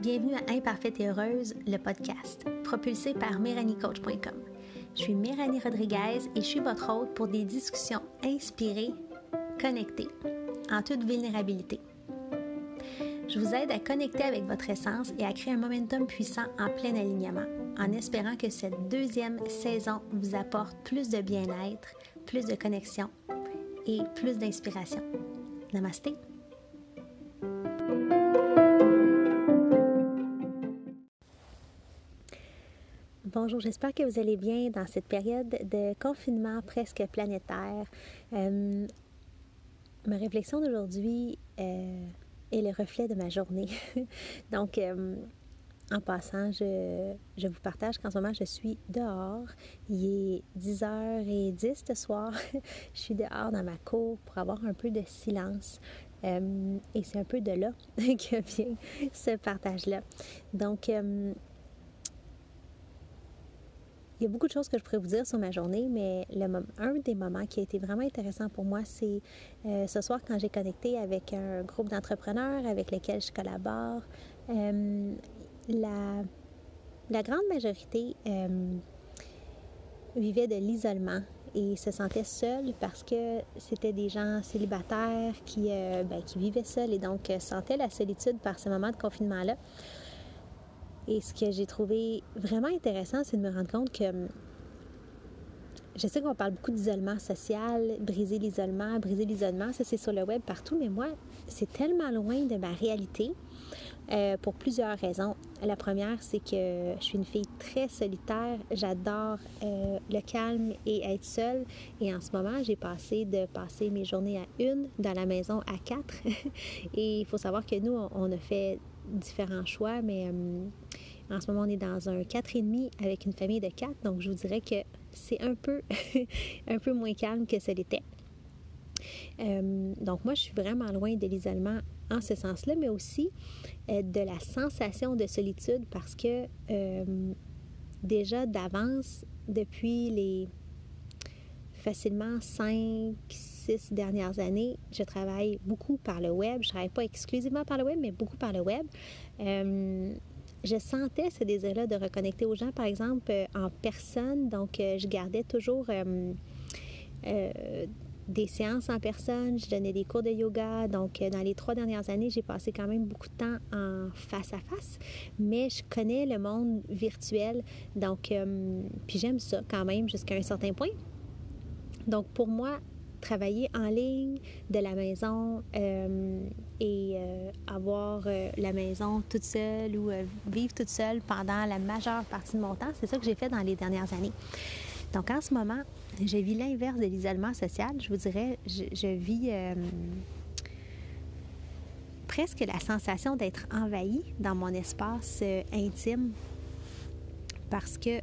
Bienvenue à Imparfaite et Heureuse, le podcast, propulsé par MéranieCoach.com. Je suis Méranie Rodriguez et je suis votre hôte pour des discussions inspirées, connectées, en toute vulnérabilité. Je vous aide à connecter avec votre essence et à créer un momentum puissant en plein alignement, en espérant que cette deuxième saison vous apporte plus de bien-être, plus de connexion et plus d'inspiration. Namasté! Bonjour, j'espère que vous allez bien dans cette période de confinement presque planétaire. Euh, ma réflexion d'aujourd'hui euh, est le reflet de ma journée. Donc, euh, en passant, je, vous partage qu'en ce moment, je suis dehors. Il est 10h10 ce soir. je suis dehors dans ma cour pour avoir un peu de silence. et c'est un peu de là que vient ce partage-là. Donc, il y a beaucoup de choses que je pourrais vous dire sur ma journée, mais un des moments qui a été vraiment intéressant pour moi, c'est euh, ce soir quand j'ai connecté avec un groupe d'entrepreneurs avec lesquels je collabore. Euh, la, grande majorité euh, vivait de l'isolement et se sentait seuls parce que c'était des gens célibataires qui, ben, qui vivaient seuls et donc sentaient la solitude par ce moment de confinement-là. Et ce que j'ai trouvé vraiment intéressant, c'est de me rendre compte que je sais qu'on parle beaucoup d'isolement social, briser l'isolement, briser l'isolement, ça c'est sur le web partout, mais moi, c'est tellement loin de ma réalité euh, pour plusieurs raisons. La première, c'est que je suis une fille très solitaire, j'adore euh, le calme et être seule. Et en ce moment, j'ai passé de passer mes journées à une dans la maison à quatre. et il faut savoir que nous, on a fait différents choix, mais euh, en ce moment, on est dans un 4,5 avec une famille de 4, donc je vous dirais que c'est un peu, un peu moins calme que ce l'était. Euh, donc moi, je suis vraiment loin de l'isolement en ce sens-là, mais aussi euh, de la sensation de solitude parce que déjà d'avance, depuis les facilement 5, six dernières années, je travaille beaucoup par le web. Je travaille pas exclusivement par le web, mais beaucoup par le web. Euh, je sentais ce désir-là de reconnecter aux gens, par exemple, euh, en personne. Donc, euh, je gardais toujours des séances en personne. Je donnais des cours de yoga. Donc, dans les trois dernières années, j'ai passé quand même beaucoup de temps en face à face. Mais je connais le monde virtuel. Donc, puis j'aime ça quand même jusqu'à un certain point. Donc, pour moi, travailler en ligne de la maison euh, et euh, avoir euh, la maison toute seule ou vivre toute seule pendant la majeure partie de mon temps. C'est ça que j'ai fait dans les dernières années. Donc en ce moment, je vis l'inverse de l'isolement social. Je vous dirais, je, je vis presque la sensation d'être envahie dans mon espace intime parce que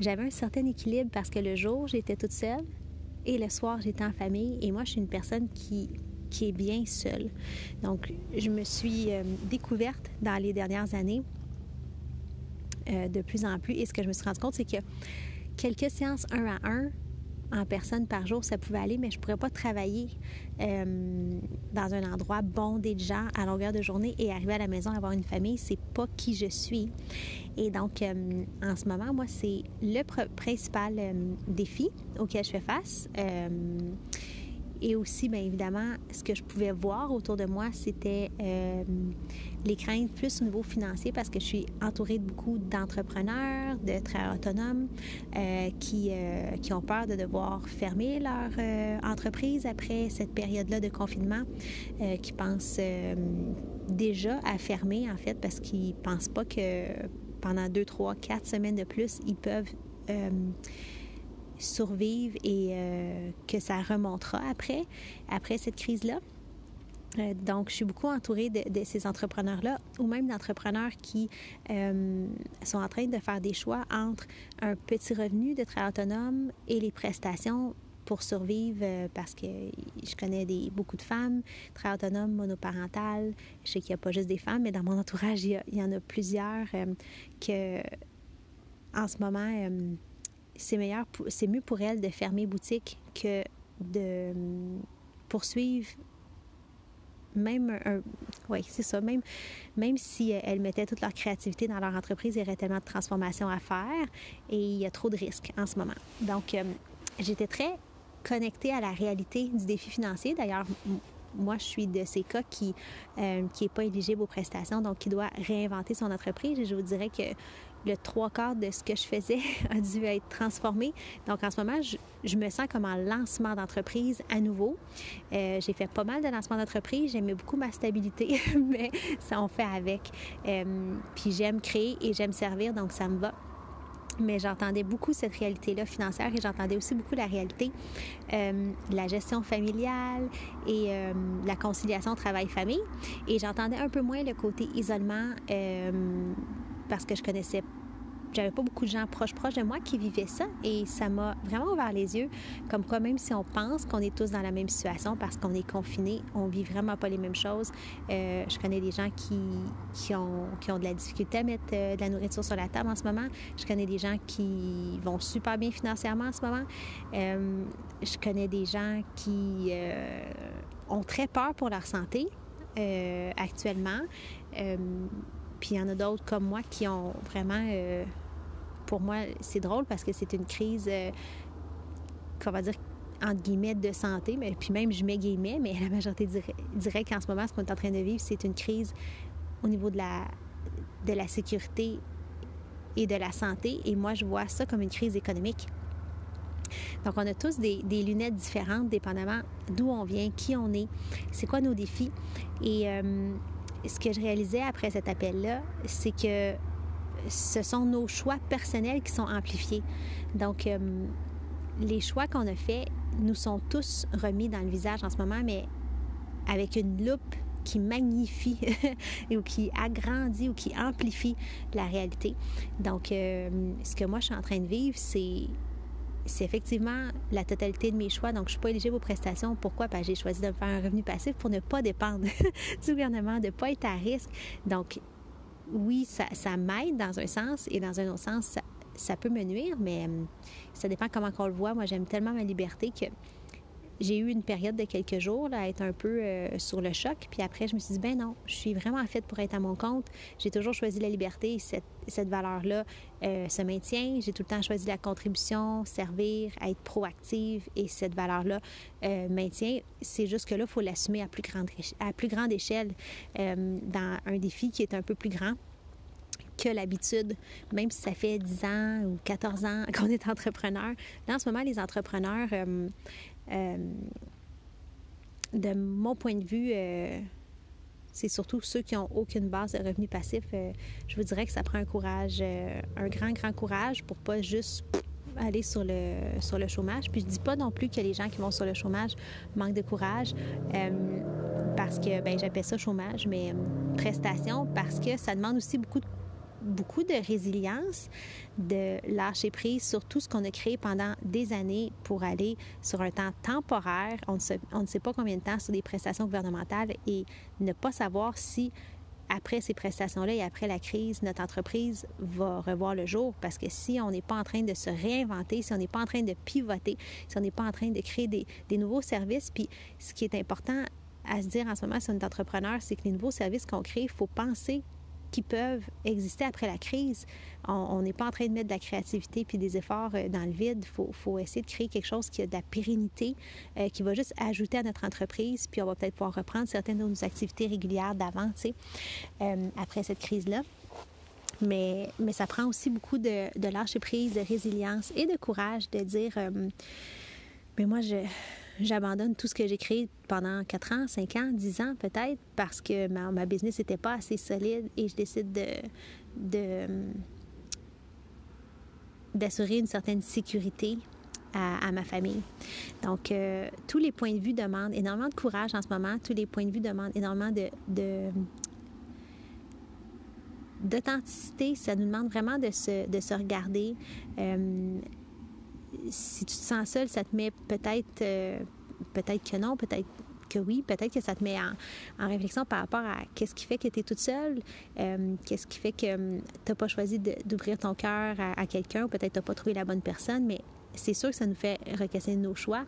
j'avais un certain équilibre parce que le jour, j'étais toute seule et le soir, j'étais en famille. Et moi, je suis une personne qui, qui est bien seule. Donc, je me suis euh, découverte dans les dernières années euh, de plus en plus. Et ce que je me suis rendu compte, c'est que quelques séances un à un en personne par jour, ça pouvait aller, mais je ne pourrais pas travailler euh, dans un endroit bondé de gens à longueur de journée et arriver à la maison, avoir une famille, c'est pas qui je suis. Et donc, euh, en ce moment, moi, c'est le principal euh, défi auquel je fais face. Et aussi, bien évidemment, ce que je pouvais voir autour de moi, c'était les craintes plus au niveau financier parce que je suis entourée de beaucoup d'entrepreneurs, de travailleurs autonomes euh, qui, euh, qui ont peur de devoir fermer leur entreprise après cette période-là de confinement, qui pensent déjà à fermer en fait parce qu'ils pensent pas que pendant deux, trois, quatre semaines de plus, ils peuvent survivre et euh, que ça remontera après, après cette crise-là. Euh, donc, je suis beaucoup entourée de, ces entrepreneurs-là ou même d'entrepreneurs qui euh, sont en train de faire des choix entre un petit revenu de travail autonome et les prestations pour survivre parce que je connais des, beaucoup de femmes, travail autonome, monoparental. Je sais qu'il n'y a pas juste des femmes, mais dans mon entourage, il y, en a plusieurs que, en ce moment, c'est c'est mieux pour elle de fermer boutique que de poursuivre même un, c'est ça, même, si elles mettaient toute leur créativité dans leur entreprise, il y aurait tellement de transformations à faire et il y a trop de risques en ce moment. Donc, j'étais très connectée à la réalité du défi financier. D'ailleurs, moi, je suis de ces cas qui n'est euh, pas éligible aux prestations, donc qui doit réinventer son entreprise. Et je vous dirais que le trois quarts de ce que je faisais a dû être transformé. Donc, en ce moment, je, me sens comme en lancement d'entreprise à nouveau. Euh, j'ai fait pas mal de lancements d'entreprise. J'aimais beaucoup ma stabilité, mais ça, on fait avec. Euh, puis, j'aime créer et j'aime servir, donc ça me va mais j'entendais beaucoup cette réalité-là financière et j'entendais aussi beaucoup la réalité euh, la gestion familiale et la conciliation travail-famille. Et j'entendais un peu moins le côté isolement parce que je connaissais j'avais pas beaucoup de gens proches proches de moi qui vivaient ça et ça m'a vraiment ouvert les yeux comme quoi même si on pense qu'on est tous dans la même situation parce qu'on est confinés, on vit vraiment pas les mêmes choses. Euh, je connais des gens qui, qui, ont, qui ont de la difficulté à mettre euh, de la nourriture sur la table en ce moment. Je connais des gens qui vont super bien financièrement en ce moment. Euh, je connais des gens qui ont très peur pour leur santé actuellement. Puis il y en a d'autres comme moi qui ont vraiment... Euh, pour moi, c'est drôle parce que c'est une crise, euh, qu'on va dire, entre guillemets, de santé. Mais, puis même, je mets guillemets, mais la majorité dirait, qu'en ce moment, ce qu'on est en train de vivre, c'est une crise au niveau de la, de la sécurité et de la santé. Et moi, je vois ça comme une crise économique. Donc, on a tous des, lunettes différentes, dépendamment d'où on vient, qui on est, c'est quoi nos défis. Et euh, ce que je réalisais après cet appel-là, c'est que ce sont nos choix personnels qui sont amplifiés. Donc, euh, les choix qu'on a faits nous sont tous remis dans le visage en ce moment, mais avec une loupe qui magnifie ou qui agrandit ou qui amplifie la réalité. Donc, euh, ce que moi je suis en train de vivre, c'est c'est effectivement la totalité de mes choix. Donc, je suis pas éligible aux prestations. Pourquoi? Parce que j'ai choisi de faire un revenu passif pour ne pas dépendre du gouvernement, de ne pas être à risque. Donc, oui, ça, m'aide dans un sens et dans un autre sens, ça, ça peut me nuire, mais hum, ça dépend comment on le voit. Moi, j'aime tellement ma liberté que j'ai eu une période de quelques jours à être un peu euh, sur le choc. Puis après, je me suis dit, ben non, je suis vraiment faite pour être à mon compte. J'ai toujours choisi la liberté. Cette, cette valeur-là euh, se maintient. J'ai tout le temps choisi la contribution, servir, être proactive. Et cette valeur-là euh, maintient. C'est juste que là, il faut l'assumer à plus grande, à plus grande échelle dans un défi qui est un peu plus grand que l'habitude, même si ça fait 10 ans ou 14 ans qu'on est entrepreneur. Là, en ce moment, les entrepreneurs, euh, de mon point de vue, euh, c'est surtout ceux qui n'ont aucune base de revenus passifs. Euh, je vous dirais que ça prend un courage, un grand, grand courage pour pas juste aller sur le, sur le chômage. Puis je dis pas non plus que les gens qui vont sur le chômage manquent de courage parce que, ben j'appelle ça chômage, mais prestation, parce que ça demande aussi beaucoup de beaucoup de résilience, de lâcher prise sur tout ce qu'on a créé pendant des années pour aller sur un temps temporaire. On ne, sait, pas combien de temps sur des prestations gouvernementales et ne pas savoir si après ces prestations-là et après la crise, notre entreprise va revoir le jour parce que si on n'est pas en train de se réinventer, si on n'est pas en train de pivoter, si on n'est pas en train de créer des, des, nouveaux services, puis ce qui est important à se dire en ce moment si on est entrepreneur, c'est que les nouveaux services qu'on crée, il faut penser qui peuvent exister après la crise. On n'est pas en train de mettre de la créativité puis des efforts euh, dans le vide. Il faut, essayer de créer quelque chose qui a de la pérennité, euh, qui va juste ajouter à notre entreprise, puis on va peut-être pouvoir reprendre certaines de nos activités régulières d'avant, tu sais, euh, après cette crise-là. Mais, mais ça prend aussi beaucoup de, de lâcher prise, de résilience et de courage de dire, mais moi, je j'abandonne tout ce que j'ai créé pendant 4 ans, 5 ans, 10 ans peut-être, parce que ma, ma business n'était pas assez solide et je décide de, de d'assurer une certaine sécurité à, ma famille. Donc, euh, tous les points de vue demandent énormément de courage en ce moment. Tous les points de vue demandent énormément de, de d'authenticité. Ça nous demande vraiment de se, de se regarder. Euh, si tu te sens seul, ça te met peut-être, euh, peut-être que non, peut-être que oui, peut-être que ça te met en, réflexion par rapport à qu'est-ce qui fait que tu es toute seule, euh, qu'est-ce qui fait que hum, tu n'as pas choisi d'ouvrir ton cœur à, quelqu'un, ou peut-être tu n'as pas trouvé la bonne personne, mais c'est sûr que ça nous fait requestionner nos choix.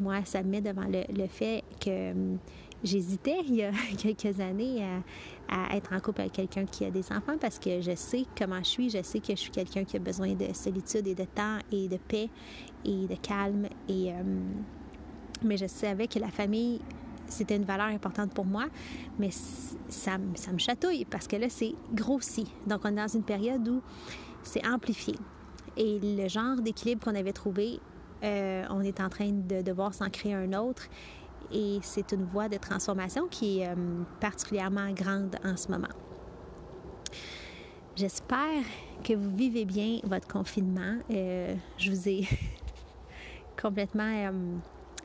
Moi, ça me met devant le, fait que hum, j'hésitais il y a quelques années à, être en couple avec quelqu'un qui a des enfants parce que je sais comment je suis, je sais que je suis quelqu'un qui a besoin de solitude et de temps et de paix et de calme. Hum, mais je savais que la famille c'était une valeur importante pour moi, mais ça, ça me chatouille parce que là, c'est grossi. Donc, on est dans une période où c'est amplifié. Et le genre d'équilibre qu'on avait trouvé, euh, on est en train de devoir s'en créer un autre. Et c'est une voie de transformation qui est euh, particulièrement grande en ce moment. J'espère que vous vivez bien votre confinement. Euh, je vous ai complètement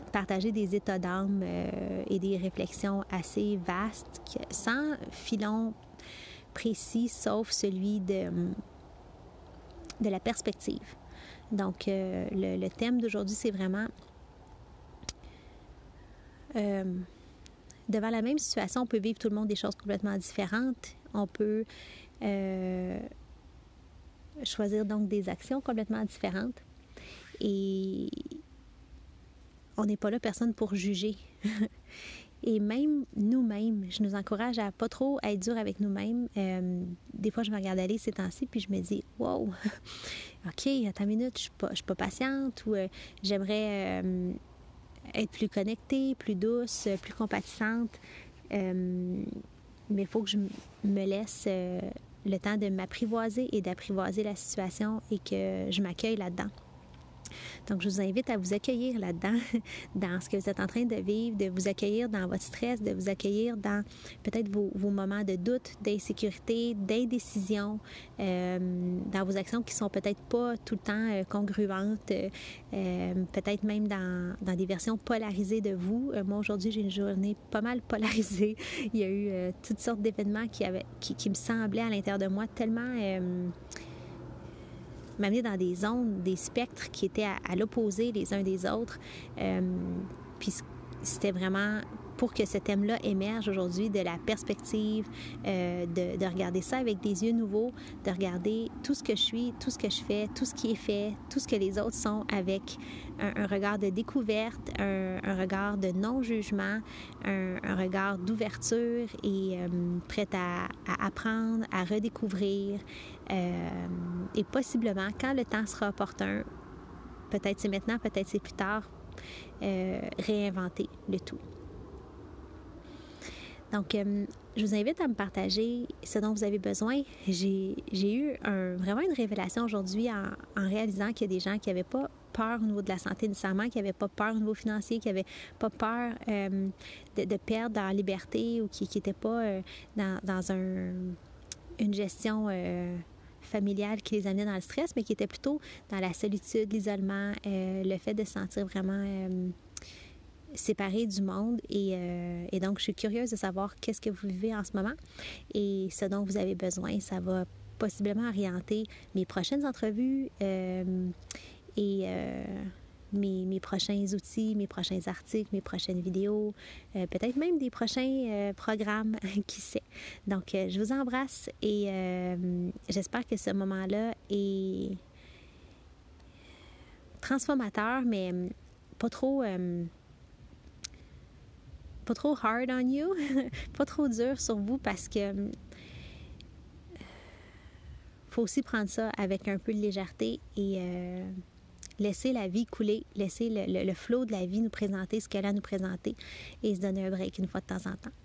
partager des états d'âme euh, et des réflexions assez vastes, sans filon précis, sauf celui de, de la perspective. Donc, euh, le, thème d'aujourd'hui, c'est vraiment euh, devant la même situation, on peut vivre tout le monde des choses complètement différentes. On peut choisir donc des actions complètement différentes. Et on n'est pas là personne pour juger. Et même nous-mêmes, je nous encourage à pas trop être dur avec nous-mêmes. Euh, des fois, je me regarde aller ces temps-ci, puis je me dis, wow, OK, attends une minute, je pas, suis pas patiente ou euh, j'aimerais euh, être plus connectée, plus douce, plus compatissante. mais il faut que je me laisse le temps de m'apprivoiser et d'apprivoiser la situation et que je m'accueille là-dedans. Donc, je vous invite à vous accueillir là-dedans, dans ce que vous êtes en train de vivre, de vous accueillir dans votre stress, de vous accueillir dans peut-être vos, moments de doute, d'insécurité, d'indécision, euh, dans vos actions qui sont peut-être pas tout le temps euh, congruentes, euh, peut-être même dans, des versions polarisées de vous. moi, aujourd'hui, j'ai une journée pas mal polarisée. Il y a eu toutes sortes d'événements qui, qui, qui, me semblaient à l'intérieur de moi tellement m'amener dans des zones, des spectres qui étaient à, l'opposé les uns des autres. Euh, puis c'était vraiment pour que ce thème-là émerge aujourd'hui de la perspective, euh, de, regarder ça avec des yeux nouveaux, de regarder tout ce que je suis, tout ce que je fais, tout ce qui est fait, tout ce que les autres sont avec un, regard de découverte, un, regard de non-jugement, un, regard d'ouverture et euh, prête à, apprendre, à redécouvrir. Euh, et possiblement, quand le temps sera opportun, peut-être c'est maintenant, peut-être c'est plus tard, réinventer le tout. Donc, euh, je vous invite à me partager ce dont vous avez besoin. J'ai eu vraiment une révélation aujourd'hui en, réalisant qu'il y a des gens qui n'avaient pas peur au niveau de la santé nécessairement, qui n'avaient pas peur au niveau financier, qui n'avaient pas peur euh, de, perdre leur liberté ou qui n'étaient pas euh, dans, une gestion familiale qui les amenait dans le stress, mais qui étaient plutôt dans la solitude, l'isolement, le fait de se sentir vraiment séparé du monde. Euh, et, donc, je suis curieuse de savoir qu'est-ce que vous vivez en ce moment et ce dont vous avez besoin. Ça va possiblement orienter mes prochaines entrevues euh, et euh, mes, prochains outils, mes prochains articles, mes prochaines vidéos, peut-être même des prochains programmes, qui sait. Donc, je vous embrasse et j'espère que ce moment-là est transformateur, mais pas trop pas trop hard on you, pas trop dur sur vous parce que hum, faut aussi prendre ça avec un peu de légèreté et euh, laisser la vie couler, laisser le, le flot de la vie nous présenter ce qu'elle a à nous présenter et se donner un break une fois de temps en temps.